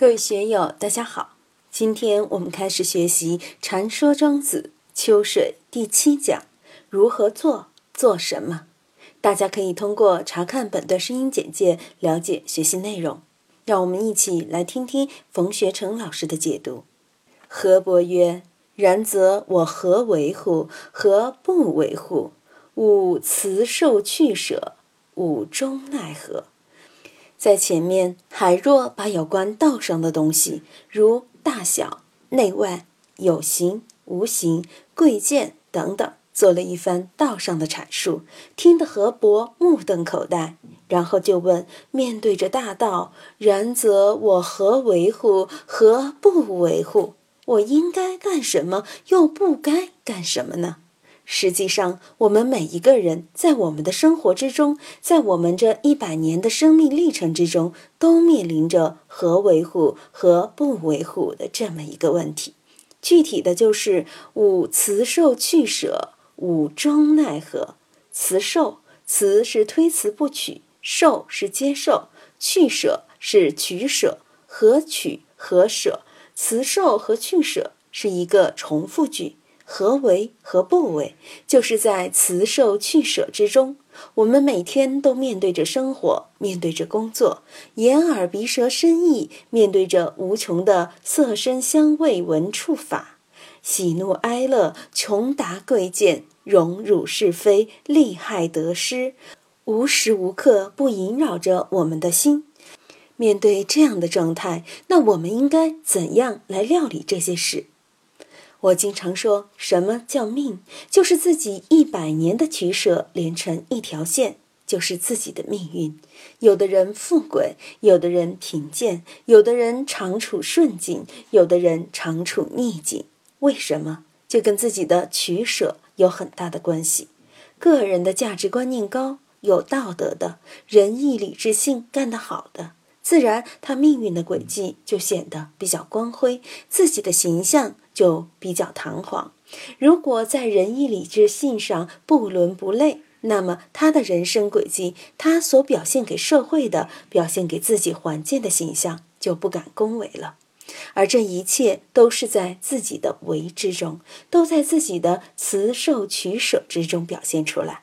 各位学友，大家好！今天我们开始学习《禅说庄子·秋水》第七讲：如何做，做什么？大家可以通过查看本段声音简介了解学习内容。让我们一起来听听冯学成老师的解读。河伯曰：“然则我何为乎？何不为乎？吾辞受去舍，吾终奈何？”在前面，海若把有关道上的东西，如大小、内外、有形、无形、贵贱等等，做了一番道上的阐述，听得何伯目瞪口呆。然后就问：面对着大道，然则我何维护？何不维护？我应该干什么？又不该干什么呢？实际上，我们每一个人在我们的生活之中，在我们这一百年的生命历程之中，都面临着何维护和不维护的这么一个问题。具体的就是吾辞受去舍，吾终奈何？辞受，辞是推辞不取，受是接受，去舍是取舍，何取何舍？辞受和去舍是一个重复句。何为何不为？就是在辞受去舍之中，我们每天都面对着生活，面对着工作，眼耳鼻舌身意，面对着无穷的色声香味闻触法，喜怒哀乐，穷达贵贱，荣辱是非，利害得失，无时无刻不萦绕着我们的心。面对这样的状态，那我们应该怎样来料理这些事？我经常说，什么叫命？就是自己一百年的取舍连成一条线，就是自己的命运。有的人富贵，有的人贫贱，有的人长处顺境，有的人长处逆境。为什么？就跟自己的取舍有很大的关系。个人的价值观念高、有道德的，仁义礼智信干得好的。自然，他命运的轨迹就显得比较光辉，自己的形象就比较堂皇。如果在仁义礼智信上不伦不类，那么他的人生轨迹，他所表现给社会的、表现给自己环境的形象就不敢恭维了。而这一切都是在自己的为之中，都在自己的辞受取舍之中表现出来。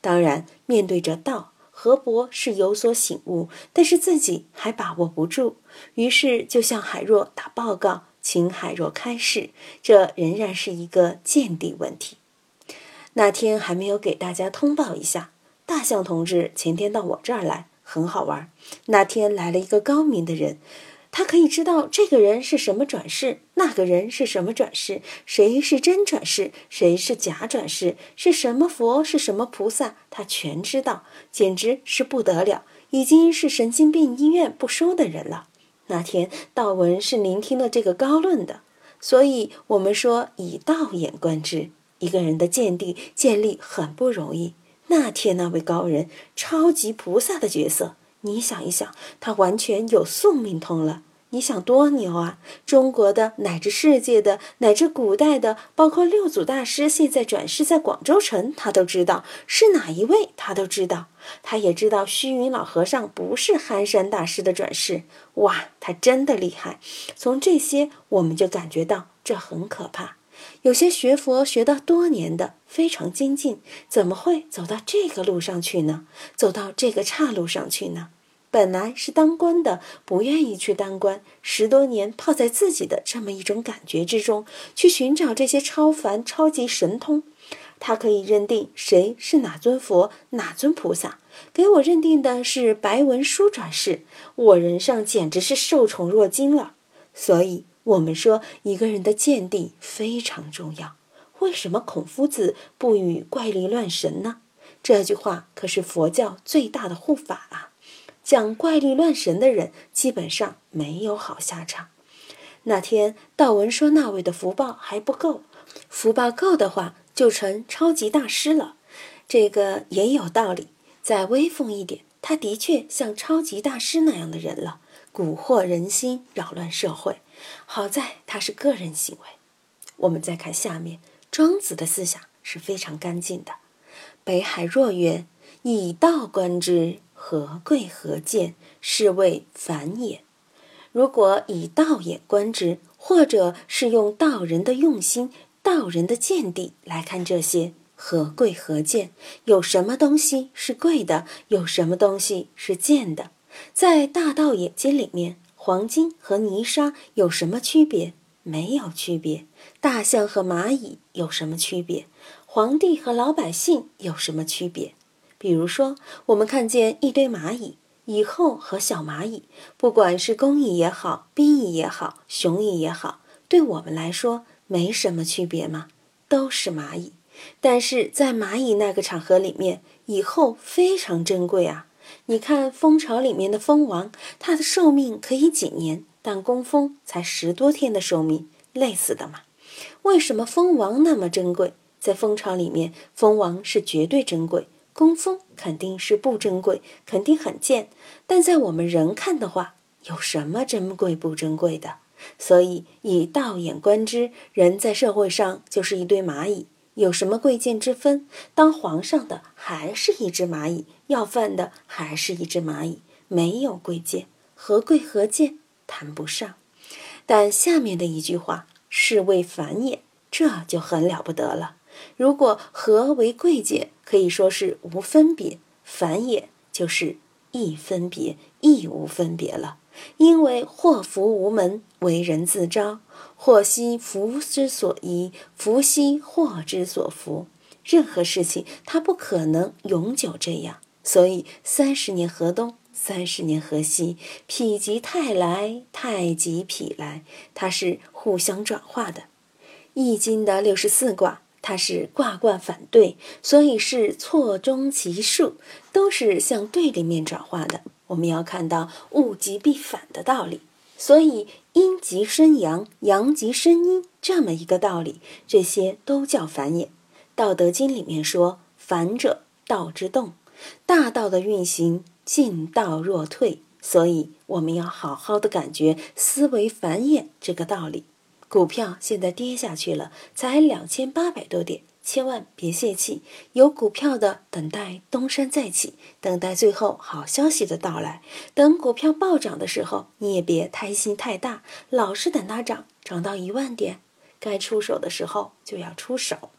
当然，面对着道。何伯是有所醒悟，但是自己还把握不住，于是就向海若打报告，请海若开示。这仍然是一个见地问题。那天还没有给大家通报一下，大象同志前天到我这儿来，很好玩。那天来了一个高明的人。他可以知道这个人是什么转世，那个人是什么转世，谁是真转世，谁是假转世，是什么佛，是什么菩萨，他全知道，简直是不得了，已经是神经病医院不收的人了。那天道文是聆听了这个高论的，所以我们说以道眼观之，一个人的见地建立很不容易。那天那位高人，超级菩萨的角色。你想一想，他完全有宿命通了。你想多牛啊！中国的乃至世界的乃至古代的，包括六祖大师现在转世在广州城，他都知道是哪一位，他都知道。他也知道虚云老和尚不是憨山大师的转世。哇，他真的厉害！从这些我们就感觉到这很可怕。有些学佛学到多年的非常精进，怎么会走到这个路上去呢？走到这个岔路上去呢？本来是当官的，不愿意去当官，十多年泡在自己的这么一种感觉之中，去寻找这些超凡超级神通。他可以认定谁是哪尊佛、哪尊菩萨，给我认定的是白文书转世，我人上简直是受宠若惊了。所以。我们说一个人的见地非常重要。为什么孔夫子不与怪力乱神呢？这句话可是佛教最大的护法啊！讲怪力乱神的人基本上没有好下场。那天道文说那位的福报还不够，福报够的话就成超级大师了。这个也有道理。再威风一点，他的确像超级大师那样的人了，蛊惑人心，扰乱社会。好在他是个人行为。我们再看下面，庄子的思想是非常干净的。北海若曰：“以道观之，何贵何贱？是谓反也。如果以道眼观之，或者是用道人的用心、道人的见地来看这些，何贵何贱？有什么东西是贵的？有什么东西是贱的？在大道眼睛里面，黄金和泥沙有什么区别？没有区别。大象和蚂蚁有什么区别？皇帝和老百姓有什么区别？比如说，我们看见一堆蚂蚁。蚁后和小蚂蚁，不管是工蚁也好，兵蚁也好，雄蚁也好，对我们来说没什么区别吗？都是蚂蚁。但是在蚂蚁那个场合里面，蚁后非常珍贵啊！你看蜂巢里面的蜂王，它的寿命可以几年，但工蜂才十多天的寿命，累死的嘛。为什么蜂王那么珍贵？在蜂巢里面，蜂王是绝对珍贵。工蜂肯定是不珍贵，肯定很贱，但在我们人看的话，有什么珍贵不珍贵的？所以以道眼观之，人在社会上就是一堆蚂蚁，有什么贵贱之分？当皇上的还是一只蚂蚁，要饭的还是一只蚂蚁，没有贵贱，何贵何贱谈不上。但下面的一句话是为繁衍，这就很了不得了。如果和为贵贱，可以说是无分别；繁衍就是亦分别，亦无分别了。因为祸福无门，为人自招；祸兮福之所依，福兮祸之所伏。任何事情它不可能永久这样，所以三十年河东，三十年河西，否极泰来，泰极否来，它是互相转化的。易经的六十四卦。它是卦卦反对，所以是错综其数，都是向对立面转化的。我们要看到物极必反的道理，所以阴极生阳，阳极生阴这么一个道理，这些都叫繁衍。道德经里面说：“反者，道之动。”大道的运行，进道若退，所以我们要好好的感觉思维繁衍这个道理。股票现在跌下去了，才两千八百多点，千万别泄气。有股票的等待东山再起，等待最后好消息的到来。等股票暴涨的时候，你也别贪心太大，老是等它涨，涨到一万点，该出手的时候就要出手。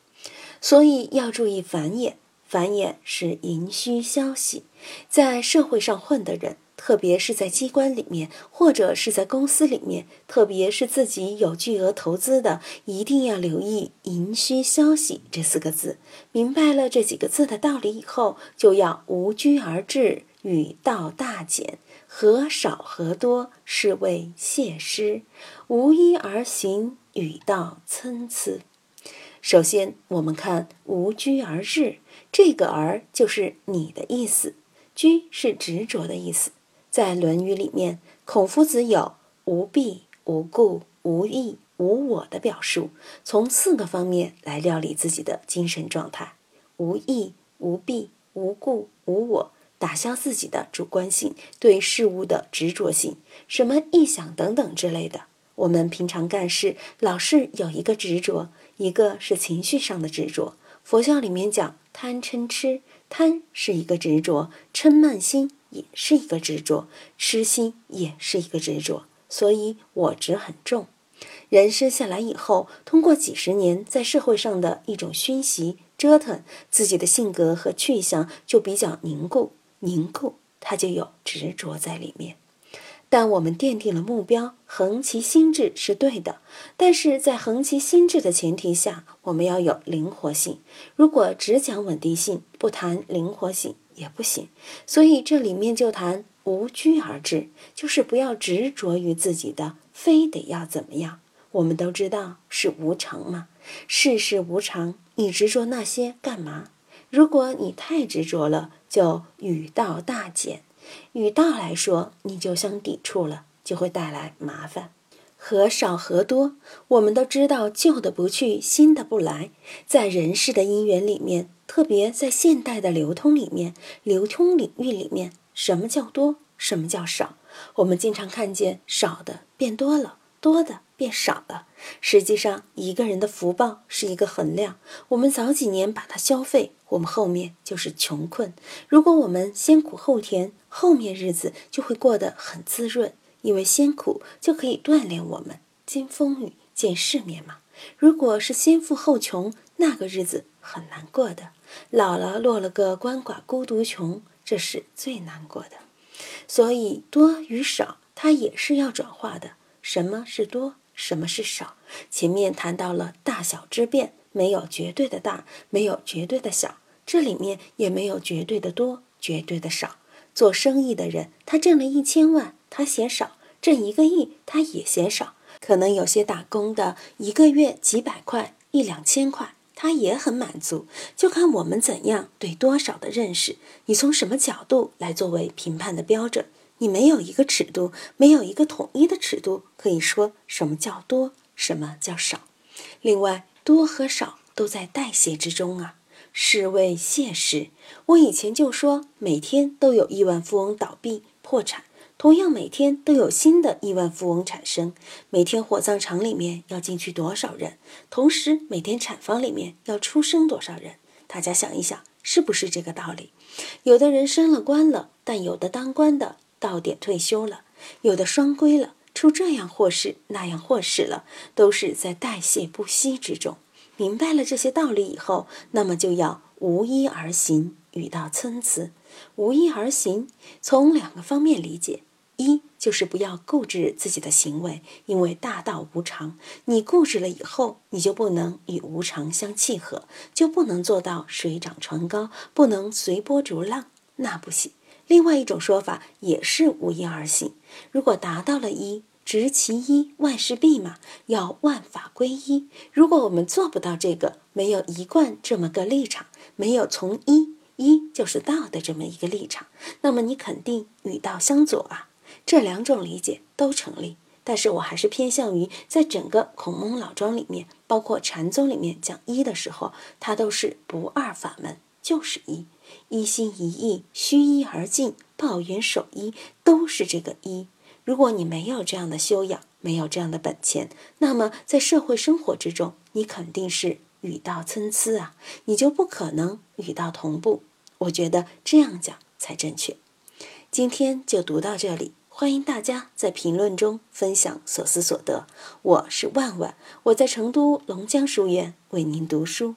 所以要注意繁衍，繁衍是盈虚消息，在社会上混的人。特别是在机关里面，或者是在公司里面，特别是自己有巨额投资的，一定要留意“寅虚消息”这四个字。明白了这几个字的道理以后，就要无拘而治，与道大减，何少何多，是谓谢师；无一而行，与道参差。首先，我们看“无拘而治”，这个“而”就是你的意思，“拘”是执着的意思。在《论语》里面，孔夫子有无必、无故、无义、无我的表述，从四个方面来料理自己的精神状态：无义、无必、无故、无我，打消自己的主观性对事物的执着性，什么臆想等等之类的。我们平常干事老是有一个执着，一个是情绪上的执着。佛教里面讲贪嗔痴，贪是一个执着，嗔慢心。也是一个执着，痴心也是一个执着，所以我执很重。人生下来以后，通过几十年在社会上的一种熏习折腾，自己的性格和去向就比较凝固，凝固它就有执着在里面。但我们奠定了目标，恒其心智是对的，但是在恒其心智的前提下，我们要有灵活性。如果只讲稳定性，不谈灵活性。也不行，所以这里面就谈无拘而治，就是不要执着于自己的，非得要怎么样。我们都知道是无常嘛，世事无常，你执着那些干嘛？如果你太执着了，就语道大减，与道来说，你就相抵触了，就会带来麻烦。和少和多，我们都知道旧的不去，新的不来，在人世的因缘里面。特别在现代的流通里面，流通领域里面，什么叫多，什么叫少？我们经常看见少的变多了，多的变少了。实际上，一个人的福报是一个衡量。我们早几年把它消费，我们后面就是穷困；如果我们先苦后甜，后面日子就会过得很滋润。因为先苦就可以锻炼我们经风雨见世面嘛。如果是先富后穷，那个日子很难过的。老了落了个鳏寡孤独穷，这是最难过的。所以多与少，它也是要转化的。什么是多？什么是少？前面谈到了大小之变，没有绝对的大，没有绝对的小，这里面也没有绝对的多，绝对的少。做生意的人，他挣了一千万，他嫌少；挣一个亿，他也嫌少。可能有些打工的，一个月几百块、一两千块，他也很满足。就看我们怎样对多少的认识，你从什么角度来作为评判的标准？你没有一个尺度，没有一个统一的尺度，可以说什么叫多，什么叫少。另外，多和少都在代谢之中啊。是为谢时，我以前就说，每天都有亿万富翁倒闭破产，同样每天都有新的亿万富翁产生。每天火葬场里面要进去多少人？同时，每天产房里面要出生多少人？大家想一想，是不是这个道理？有的人升了官了，但有的当官的到点退休了，有的双规了，出这样祸事那样祸事了，都是在代谢不息之中。明白了这些道理以后，那么就要无一而行，语道参差。无一而行，从两个方面理解：一就是不要固执自己的行为，因为大道无常。你固执了以后，你就不能与无常相契合，就不能做到水涨船高，不能随波逐浪，那不行。另外一种说法也是无一而行。如果达到了一。执其一，万事毕嘛，要万法归一。如果我们做不到这个，没有一贯这么个立场，没有从一一就是道的这么一个立场，那么你肯定与道相左啊。这两种理解都成立，但是我还是偏向于在整个孔孟老庄里面，包括禅宗里面讲一的时候，它都是不二法门，就是一，一心一意，虚一而尽，抱元守一，都是这个一。如果你没有这样的修养，没有这样的本钱，那么在社会生活之中，你肯定是语道参差啊，你就不可能语道同步。我觉得这样讲才正确。今天就读到这里，欢迎大家在评论中分享所思所得。我是万万，我在成都龙江书院为您读书。